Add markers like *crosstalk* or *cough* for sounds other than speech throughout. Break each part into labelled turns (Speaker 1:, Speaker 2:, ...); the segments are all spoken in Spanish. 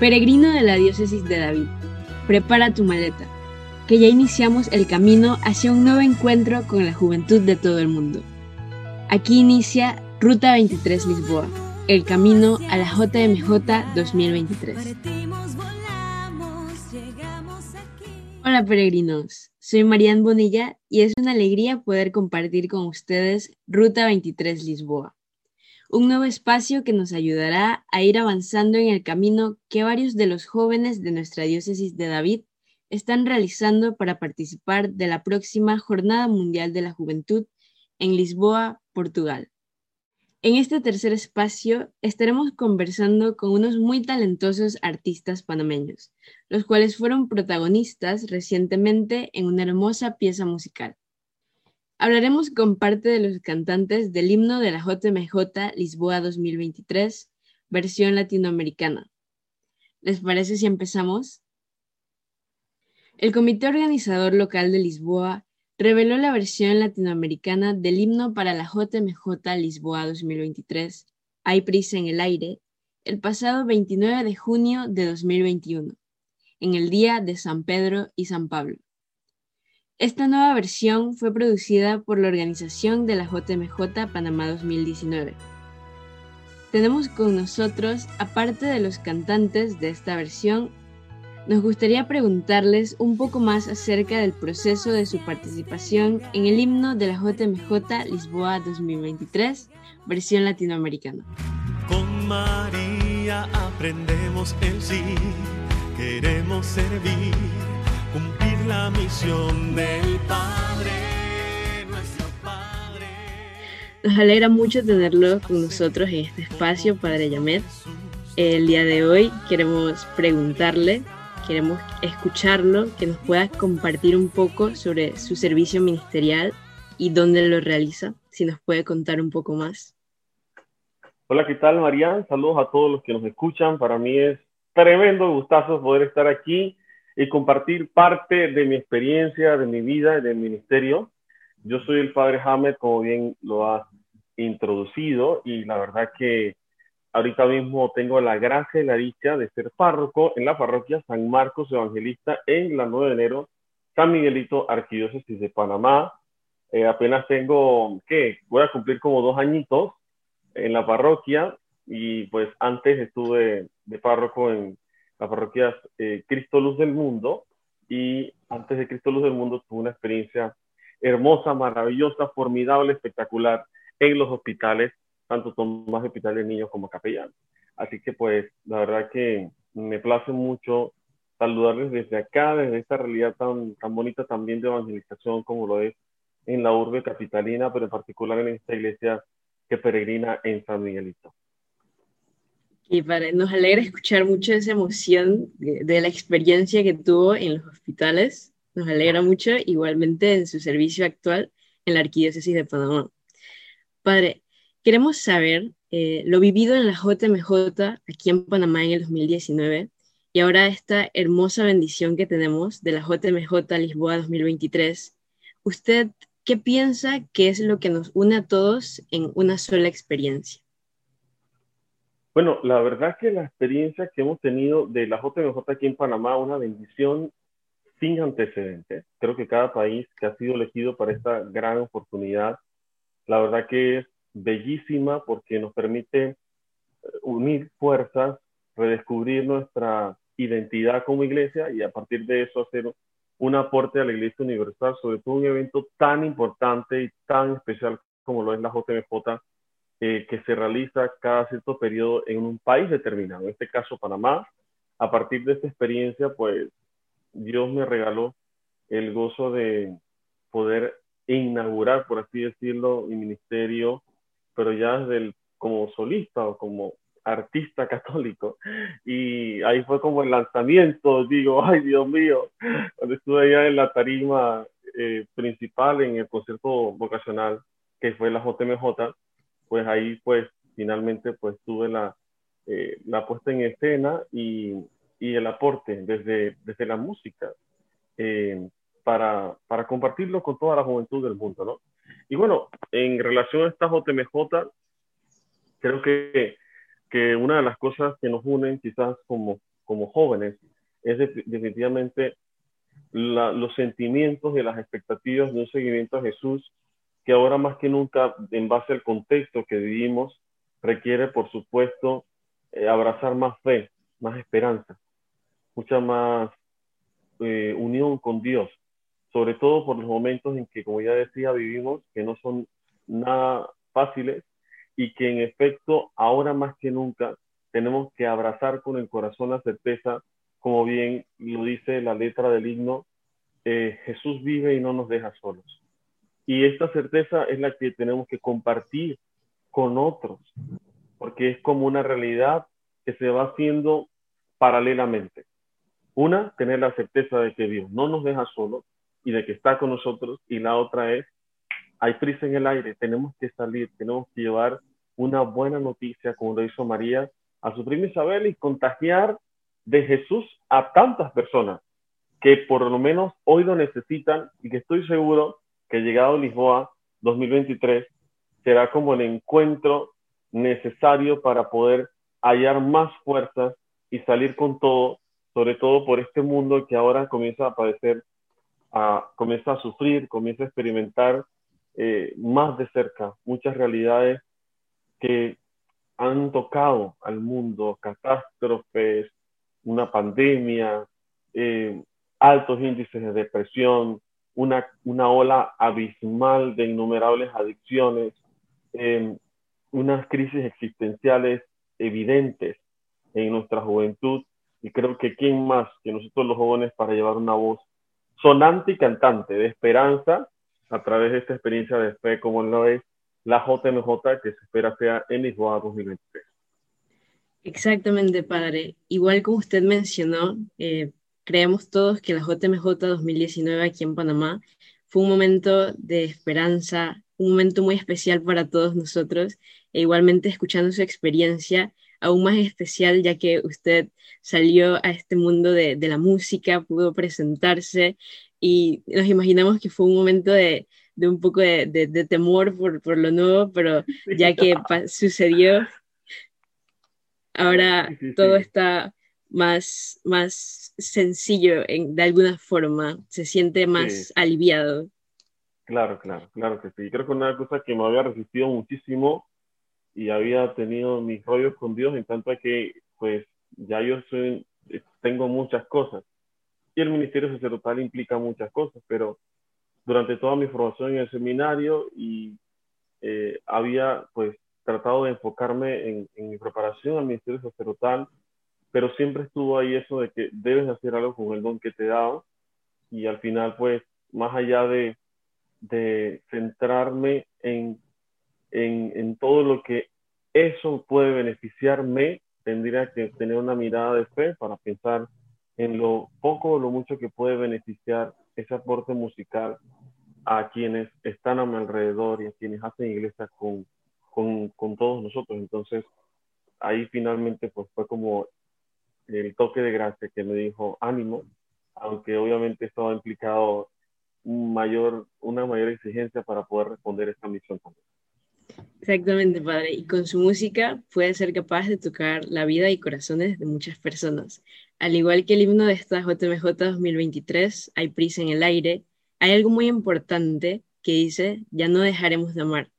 Speaker 1: Peregrino de la diócesis de David, prepara tu maleta, que ya iniciamos el camino hacia un nuevo encuentro con la juventud de todo el mundo. Aquí inicia Ruta 23 Lisboa, el camino a la JMJ 2023. Hola peregrinos, soy Marian Bonilla y es una alegría poder compartir con ustedes Ruta 23 Lisboa un nuevo espacio que nos ayudará a ir avanzando en el camino que varios de los jóvenes de nuestra diócesis de David están realizando para participar de la próxima Jornada Mundial de la Juventud en Lisboa, Portugal. En este tercer espacio estaremos conversando con unos muy talentosos artistas panameños, los cuales fueron protagonistas recientemente en una hermosa pieza musical. Hablaremos con parte de los cantantes del himno de la JMJ Lisboa 2023, versión latinoamericana. ¿Les parece si empezamos? El comité organizador local de Lisboa reveló la versión latinoamericana del himno para la JMJ Lisboa 2023, Hay prisa en el aire, el pasado 29 de junio de 2021, en el día de San Pedro y San Pablo. Esta nueva versión fue producida por la organización de la JMJ Panamá 2019. Tenemos con nosotros, aparte de los cantantes de esta versión, nos gustaría preguntarles un poco más acerca del proceso de su participación en el himno de la JMJ Lisboa 2023, versión latinoamericana.
Speaker 2: Con María aprendemos el sí, queremos servir la misión del Padre, nuestro Padre.
Speaker 1: Nos alegra mucho tenerlo con nosotros en este espacio, Padre Yamet. El día de hoy queremos preguntarle, queremos escucharlo, que nos pueda compartir un poco sobre su servicio ministerial y dónde lo realiza, si nos puede contar un poco más.
Speaker 3: Hola, ¿qué tal, Marian? Saludos a todos los que nos escuchan. Para mí es tremendo gustazo poder estar aquí y compartir parte de mi experiencia, de mi vida y del ministerio. Yo soy el padre Hamed, como bien lo has introducido, y la verdad que ahorita mismo tengo la gracia y la dicha de ser párroco en la parroquia San Marcos Evangelista en la 9 de enero, San Miguelito, Arquidiócesis de Panamá. Eh, apenas tengo, ¿qué? Voy a cumplir como dos añitos en la parroquia y pues antes estuve de párroco en la parroquia eh, Cristo Luz del Mundo y antes de Cristo Luz del Mundo tuve una experiencia hermosa, maravillosa, formidable, espectacular en los hospitales, tanto Tomás Hospital de Niños como Capellán. Así que pues la verdad que me place mucho saludarles desde acá, desde esta realidad tan, tan bonita también de evangelización como lo es en la urbe capitalina, pero en particular en esta iglesia que peregrina en San Miguelito.
Speaker 1: Y para, nos alegra escuchar mucho esa emoción de, la experiencia que tuvo en los hospitales. Nos alegra mucho igualmente en su servicio actual en la Arquidiócesis de Panamá. Padre, queremos saber eh, lo vivido en la JMJ aquí en Panamá en el 2019 y ahora esta hermosa bendición que tenemos de la JMJ Lisboa 2023. ¿Usted qué piensa que es lo que nos une a todos en una sola experiencia?
Speaker 3: Bueno, la verdad que la experiencia que hemos tenido de la JMJ aquí en Panamá, una bendición sin antecedentes. Creo que cada país que ha sido elegido para esta gran oportunidad, la verdad que es bellísima porque nos permite eh, unir fuerzas, redescubrir nuestra identidad como iglesia y a partir de eso hacer un aporte a la Iglesia Universal, sobre todo un evento tan importante y tan especial como lo es la JMJ eh, que se realiza cada cierto periodo en un país determinado, en este caso Panamá. A partir de esta experiencia, pues Dios me regaló el gozo de poder inaugurar, por así decirlo, mi ministerio, pero ya desde el, como solista o como artista *laughs* católico. Y ahí fue como el lanzamiento, digo, ay Dios mío, cuando estuve allá en la tarima eh, principal en el concierto vocacional, que fue la JMJ, pues ahí pues finalmente pues tuve la, eh, la puesta en escena y, y, el aporte desde, desde la música eh, para, para compartirlo con toda la juventud del mundo, ¿no? Y bueno, en relación a esta JMJ, creo que, que una de las cosas que nos unen quizás como, como jóvenes es definitivamente los sentimientos y las expectativas de un seguimiento a Jesús que ahora más que nunca, en base al contexto que vivimos, requiere, por supuesto, eh, abrazar más fe, más esperanza, mucha más eh, unión con Dios, sobre todo por los momentos en que, como ya decía, vivimos, que no son nada fáciles y que en efecto, ahora más que nunca, tenemos que abrazar con el corazón la certeza, como bien lo dice la letra del himno, eh, Jesús vive y no nos deja solos. Y esta certeza es la que tenemos que compartir con otros, porque es como una realidad que se va haciendo paralelamente. Una, tener la certeza de que Dios no nos deja solos y de que está con nosotros. Y la otra es, hay prisa en el aire, tenemos que salir, tenemos que llevar una buena noticia, como lo hizo María, a su prima Isabel y contagiar de Jesús a tantas personas que por lo menos hoy lo necesitan y que estoy seguro que llegado a Lisboa 2023 será como el encuentro necesario para poder hallar más fuerzas y salir con todo, sobre todo por este mundo que ahora comienza a padecer, a, comienza a sufrir, comienza a experimentar eh, más de cerca muchas realidades que han tocado al mundo, catástrofes, una pandemia, eh, altos índices de depresión, una, una ola abismal de innumerables adicciones, em, unas crisis existenciales evidentes en nuestra juventud y creo que quién más que nosotros los jóvenes para llevar una voz sonante y cantante de esperanza a través de esta experiencia de fe como lo es la JMJ que se espera sea en Lisboa 2023.
Speaker 1: Exactamente, padre. Igual como usted mencionó, eh, creemos todos que la JMJ 2019 aquí en Panamá fue un momento de esperanza, un momento muy especial para todos nosotros, e igualmente escuchando su experiencia, aún más especial ya que usted salió a este mundo de, la música, pudo presentarse y nos imaginamos que fue un momento de, un poco de, temor por, por, lo nuevo, pero ya que sucedió, ahora todo está más, más sencillo en, de alguna forma, se siente más aliviado.
Speaker 3: Claro, claro, claro que sí. Creo que una cosa que me había resistido muchísimo y había tenido mis rollos con Dios en tanto que pues ya yo soy, tengo muchas cosas y el ministerio sacerdotal implica muchas cosas, pero durante toda mi formación en el seminario y eh, había pues tratado de enfocarme en, en mi preparación al ministerio sacerdotal pero siempre estuvo ahí eso de que debes hacer algo con el don que te dado y al final pues más allá de, de centrarme en, en, en, todo lo que eso puede beneficiarme, tendría que tener una mirada de fe para pensar en lo poco o lo mucho que puede beneficiar ese aporte musical a quienes están a mi alrededor y a quienes hacen iglesia con, con, con todos nosotros. Entonces, ahí finalmente pues fue como el toque de gracia que me dijo ánimo, aunque obviamente estaba implicado mayor, una mayor exigencia para poder responder esta misión también.
Speaker 1: Exactamente, padre. Y con su música puede ser capaz de tocar la vida y corazones de muchas personas. Al igual que el himno de esta JMJ 2023, Hay prisa en el aire, hay algo muy importante que dice, ya no dejaremos de amar.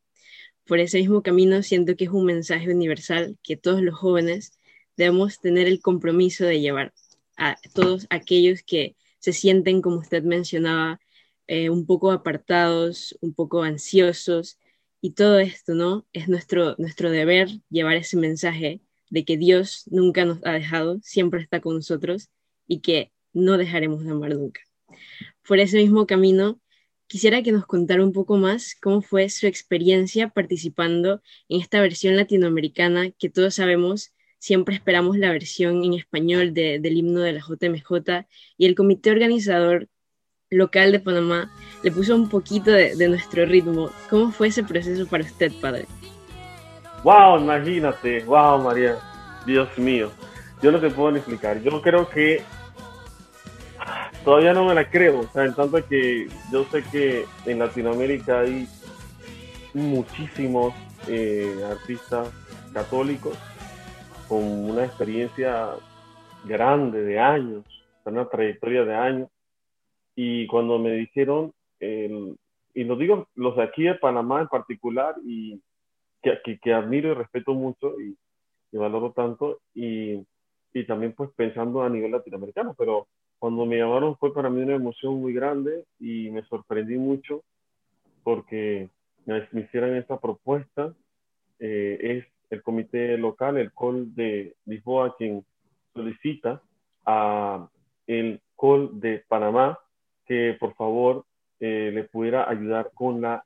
Speaker 1: Por ese mismo camino siento que es un mensaje universal que todos los jóvenes debemos tener el compromiso de llevar a todos aquellos que se sienten, como usted mencionaba, eh, un poco apartados, un poco ansiosos, y todo esto, ¿no? Es nuestro, nuestro deber llevar ese mensaje de que Dios nunca nos ha dejado, siempre está con nosotros y que no dejaremos de amar nunca. Por ese mismo camino, quisiera que nos contara un poco más cómo fue su experiencia participando en esta versión latinoamericana que todos sabemos siempre esperamos la versión en español del himno de la JMJ y el comité organizador local de Panamá le puso un poquito de, nuestro ritmo. ¿Cómo fue ese proceso para usted, padre?
Speaker 3: Wow, imagínate, wow, María, Dios mío. Yo no te puedo explicar. Yo creo que todavía no me la creo. O sea, en tanto que yo sé que en Latinoamérica hay muchísimos eh, artistas católicos con una experiencia grande de años, una trayectoria de años. Y cuando me dijeron, y lo digo los de aquí de Panamá en particular, y que, que, admiro y respeto mucho y, y valoro tanto, y, y, también pues pensando a nivel latinoamericano, pero cuando me llamaron fue para mí una emoción muy grande y me sorprendí mucho porque me, hicieran esta propuesta. Eh, es el comité local, el COL de Lisboa, quien solicita a el COL de Panamá que por favor eh, le pudiera ayudar con la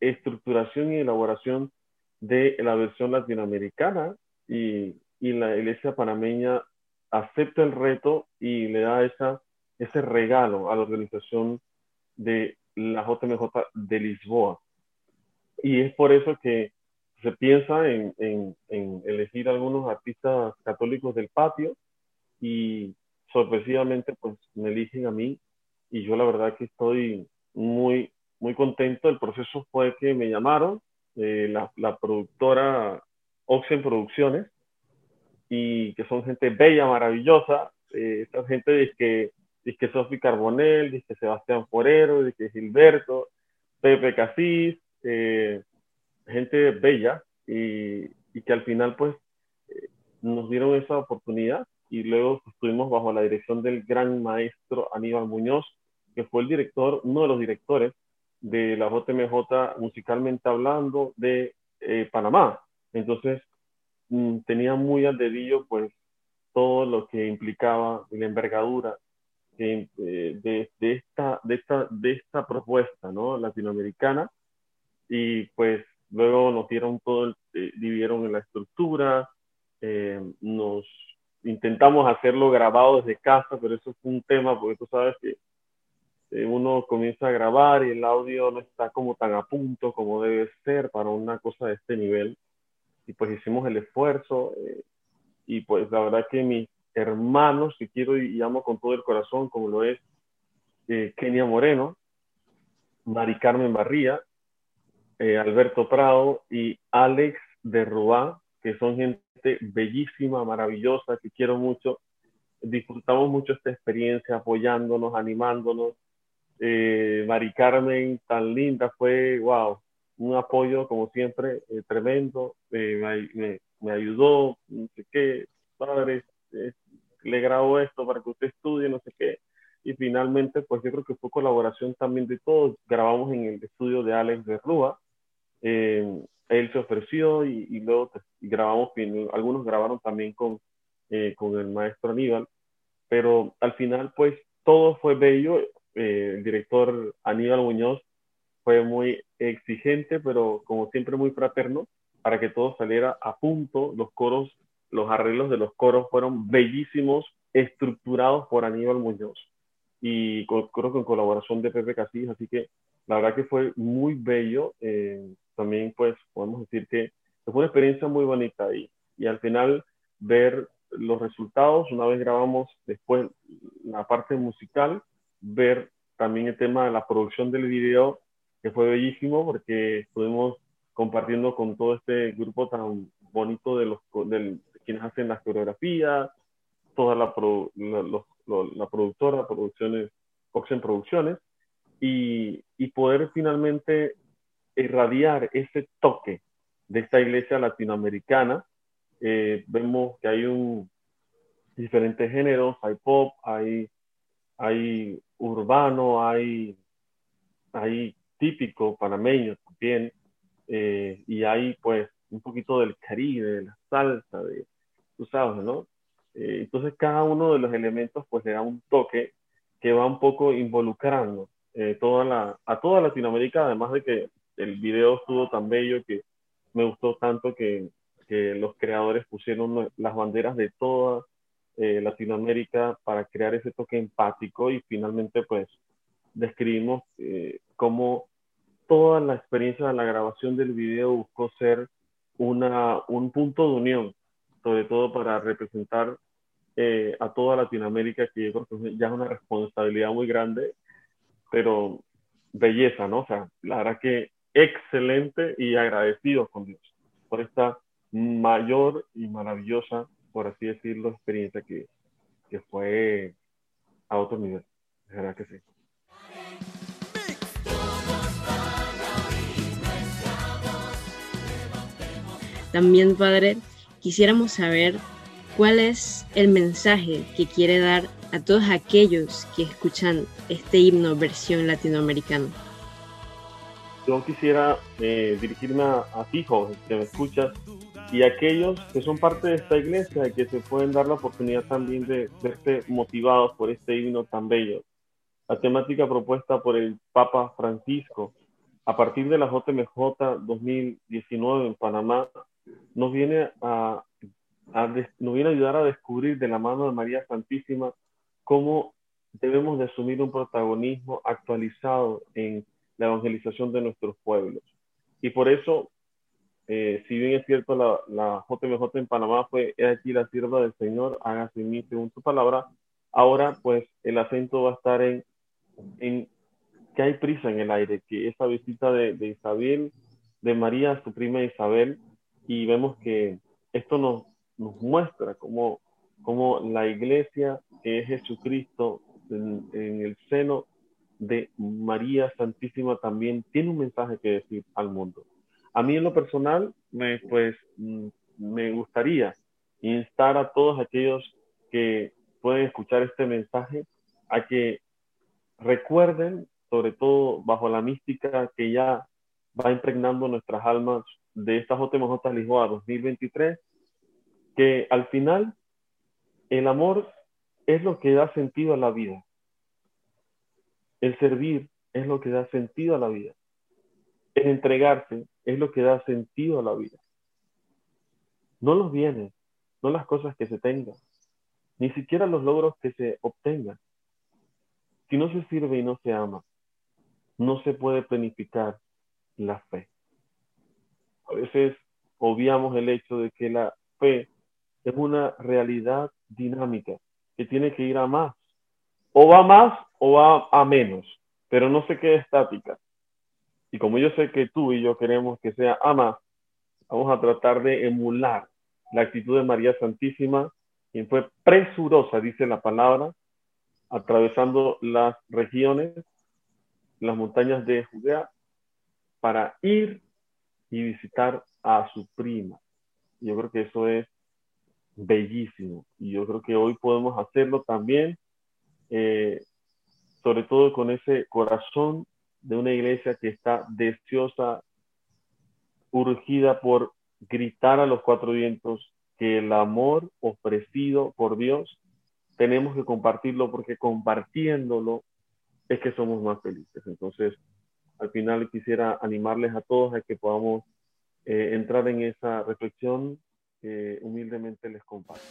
Speaker 3: estructuración y elaboración de la versión latinoamericana y, y la iglesia panameña acepta el reto y le da esa, ese regalo a la organización de la JMJ de Lisboa. Y es por eso que se piensa en, en, en elegir algunos artistas católicos del patio y sorpresivamente pues me eligen a mí y yo la verdad que estoy muy, muy contento. El proceso fue que me llamaron, eh, la, la, productora Oxen Producciones, y que son gente bella, maravillosa. Eh, esta gente dice que, dice que Sofi Carbonell, dice que Sebastián Forero, dice que Gilberto, Pepe Casís, eh, gente bella y, que al final pues eh, nos dieron esa oportunidad y luego estuvimos bajo la dirección del gran maestro Aníbal Muñoz, que fue el director, uno de los directores de la JMJ musicalmente hablando de eh, Panamá. Entonces, mm, tenía muy al dedillo pues todo lo que implicaba la envergadura de, eh, de, esta, de esta propuesta ¿no? latinoamericana y pues luego nos dieron todo, el, eh, dividieron en la estructura, eh, nos intentamos hacerlo grabado desde casa, pero eso fue un tema porque tú sabes que eh, uno comienza a grabar y el audio no está como tan a punto como debe ser para una cosa de este nivel. Y pues hicimos el esfuerzo eh, y pues la verdad que mis hermanos, que quiero y amo con todo el corazón, como lo es eh, Kenia Moreno, Mari Carmen Barría, eh, Alberto Prado y Alex de Rubá, que son gente bellísima, maravillosa, que quiero mucho. Disfrutamos mucho esta experiencia apoyándonos, animándonos. Eh, Mari Carmen, tan linda, fue, wow, un apoyo como siempre eh, tremendo. Me, ayudó, no sé qué, padre, le grabo esto para que usted estudie, no sé qué. Y finalmente, pues yo creo que fue colaboración también de todos. Grabamos en el estudio de Alex de Rúa. Eh, él se ofreció y, y luego pues, grabamos, algunos grabaron también con, eh, con el maestro Aníbal, pero al final pues todo fue bello, eh, el director Aníbal Muñoz fue muy exigente, pero como siempre muy fraterno, para que todo saliera a punto, los coros, los arreglos de los coros fueron bellísimos, estructurados por Aníbal Muñoz y creo que en colaboración de Pepe Casillas, así que la verdad que fue muy bello. Eh, también pues podemos decir que fue una experiencia muy bonita y, y al final ver los resultados, una vez grabamos después la parte musical, ver también el tema de la producción del video, que fue bellísimo porque estuvimos compartiendo con todo este grupo tan bonito de los de quienes hacen las coreografías, toda la, la, los, la productora, producciones, Oxen Producciones, y, y poder finalmente irradiar ese toque de esta iglesia latinoamericana. Eh, vemos que hay un diferentes géneros, hay pop, hay, hay urbano, hay, hay típico panameño también, eh, y hay pues un poquito del caribe, de la salsa, de, tú sabes, ¿no? Eh, entonces cada uno de los elementos pues le da un toque que va un poco involucrando eh, toda la, a toda Latinoamérica, además de que el video estuvo tan bello que me gustó tanto que, que los creadores pusieron las banderas de toda eh, Latinoamérica para crear ese toque empático y finalmente pues describimos eh, cómo toda la experiencia de la grabación del video buscó ser una, un punto de unión, sobre todo para representar eh, a toda Latinoamérica, que yo creo que ya es una responsabilidad muy grande, pero belleza, ¿no? O sea, la verdad que excelente y agradecido con Dios por esta mayor y maravillosa, por así decirlo, experiencia que, que fue a otro nivel. De verdad que sí.
Speaker 1: También, Padre, quisiéramos saber cuál es el mensaje que quiere dar a todos aquellos que escuchan este himno versión latinoamericana.
Speaker 3: Yo quisiera eh, dirigirme a, a ti, que me escuchas, y a aquellos que son parte de esta iglesia y que se pueden dar la oportunidad también de verse motivados por este himno tan bello. La temática propuesta por el Papa Francisco a partir de la JMJ 2019 en Panamá nos viene a, nos viene a ayudar a descubrir de la mano de María Santísima cómo debemos de asumir un protagonismo actualizado en la evangelización de nuestros pueblos. Y por eso, eh, si bien es cierto, la, la, JMJ en Panamá fue, he aquí la sierva del Señor, hágase en mí según tu palabra, ahora pues el acento va a estar en, en que hay prisa en el aire, que esa visita de, de Isabel, de María, su prima Isabel, y vemos que esto nos, nos muestra cómo, cómo, la iglesia, que es Jesucristo, en, el seno de María Santísima también tiene un mensaje que decir al mundo. A mí en lo personal, me, pues mm, me gustaría instar a todos aquellos que pueden escuchar este mensaje a que recuerden, sobre todo bajo la mística que ya va impregnando nuestras almas de esta JMJ Lisboa 2023, que al final el amor es lo que da sentido a la vida. El servir es lo que da sentido a la vida. El entregarse es lo que da sentido a la vida. No los bienes, no las cosas que se tengan, ni siquiera los logros que se obtengan. Si no se sirve y no se ama, no se puede planificar la fe. A veces obviamos el hecho de que la fe es una realidad dinámica que tiene que ir a más. O va más o va a menos, pero no se quede estática. Y como yo sé que tú y yo queremos que sea a más, vamos a tratar de emular la actitud de María Santísima, quien fue presurosa, dice la palabra, atravesando las regiones, las montañas de Judea, para ir y visitar a su prima. Yo creo que eso es bellísimo y yo creo que hoy podemos hacerlo también, eh, sobre todo con ese corazón de una iglesia que está deseosa, urgida por gritar a los cuatro vientos que el amor ofrecido por Dios tenemos que compartirlo porque compartiéndolo es que somos más felices. Entonces, al final quisiera animarles a todos a que podamos eh, entrar en esa reflexión que humildemente les comparto.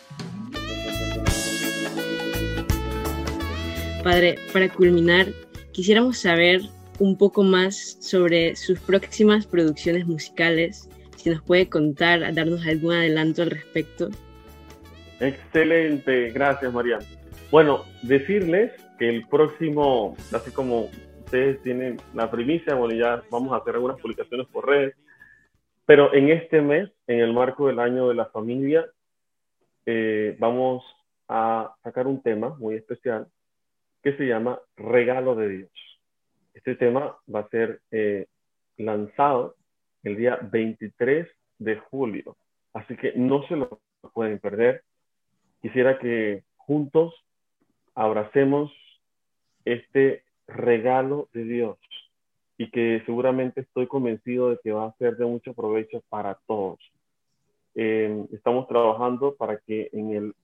Speaker 1: Padre, para culminar, quisiéramos saber un poco más sobre sus próximas producciones musicales, si nos puede contar, darnos algún adelanto al respecto.
Speaker 3: Excelente, gracias María. Bueno, decirles que el próximo, así como ustedes tienen la primicia, bueno, ya vamos a hacer algunas publicaciones por redes, pero en este mes, en el marco del año de la familia, eh, vamos a sacar un tema muy especial que se llama Regalo de Dios. Este tema va a ser eh, lanzado el día 23 de julio, así que no se lo pueden perder. Quisiera que juntos abracemos este regalo de Dios y que seguramente estoy convencido de que va a ser de mucho provecho para todos. Eh, estamos trabajando para que en, el,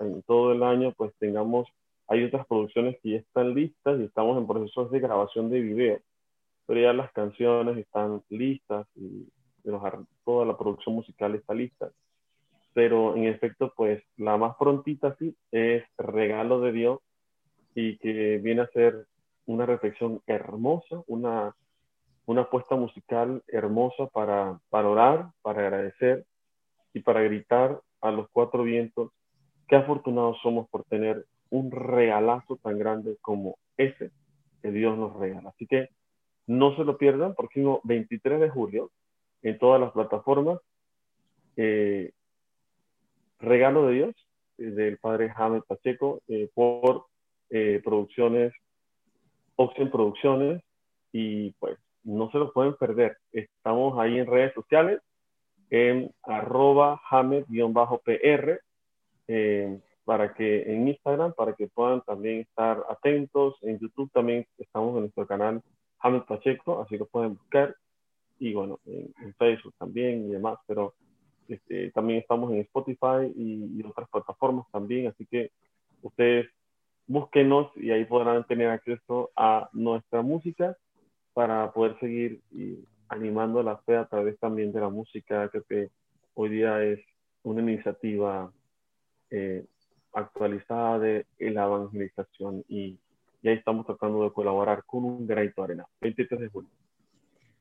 Speaker 3: en todo el año pues tengamos, hay otras producciones que ya están listas y estamos en procesos de grabación de video, pero ya las canciones están listas y toda la producción musical está lista. Pero en efecto, pues la más prontita sí es Regalo de Dios y que viene a ser una reflexión hermosa, una, una apuesta musical hermosa para, para orar, para agradecer y para gritar a los cuatro vientos qué afortunados somos por tener un regalazo tan grande como ese que Dios nos regala. Así que no se lo pierdan, próximo 23 de julio, en todas las plataformas, eh, regalo de Dios del padre James Pacheco por producciones, Oxen Producciones, y pues no se lo pueden perder. Estamos ahí en redes sociales, en arroba James-PR, para que en Instagram, para que puedan también estar atentos. En YouTube también estamos en nuestro canal James Pacheco, así que pueden buscar. Y bueno, en, Facebook también y demás, pero este, también estamos en Spotify y, otras plataformas también, así que ustedes búsquenos y ahí podrán tener acceso a nuestra música para poder seguir animando la fe a través también de la música. que hoy día es una iniciativa eh, actualizada de la evangelización y, ahí estamos tratando de colaborar con un granito de arena. 23 de julio.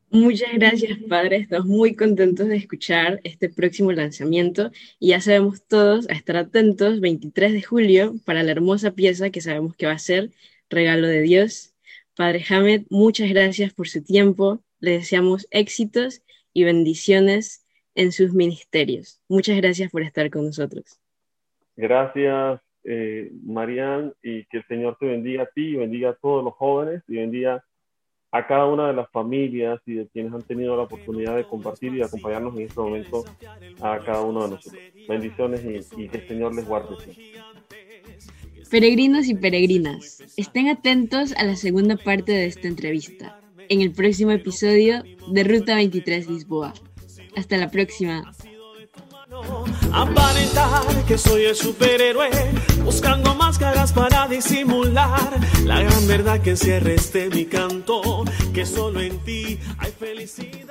Speaker 1: Muchas gracias, padre. Estamos muy contentos de escuchar este próximo lanzamiento y ya sabemos todos a estar atentos 23 de julio para la hermosa pieza que sabemos que va a ser Regalo de Dios. Padre Hamed, muchas gracias por su tiempo. Le deseamos éxitos y bendiciones en sus ministerios. Muchas gracias por estar con nosotros.
Speaker 3: Gracias, eh, Marian, y que el Señor te bendiga a ti, y bendiga a todos los jóvenes, y bendiga a cada una de las familias y de quienes han tenido la oportunidad de compartir y acompañarnos en este momento a cada uno de nosotros. Bendiciones y, que el Señor les guarde.
Speaker 1: Peregrinos y peregrinas, estén atentos a la segunda parte de esta entrevista, en el próximo episodio de Ruta 23 Lisboa. Hasta la próxima.
Speaker 2: Aparentar que soy el superhéroe, buscando máscaras para disimular la gran verdad que encierra este mi canto, que solo en ti hay felicidad.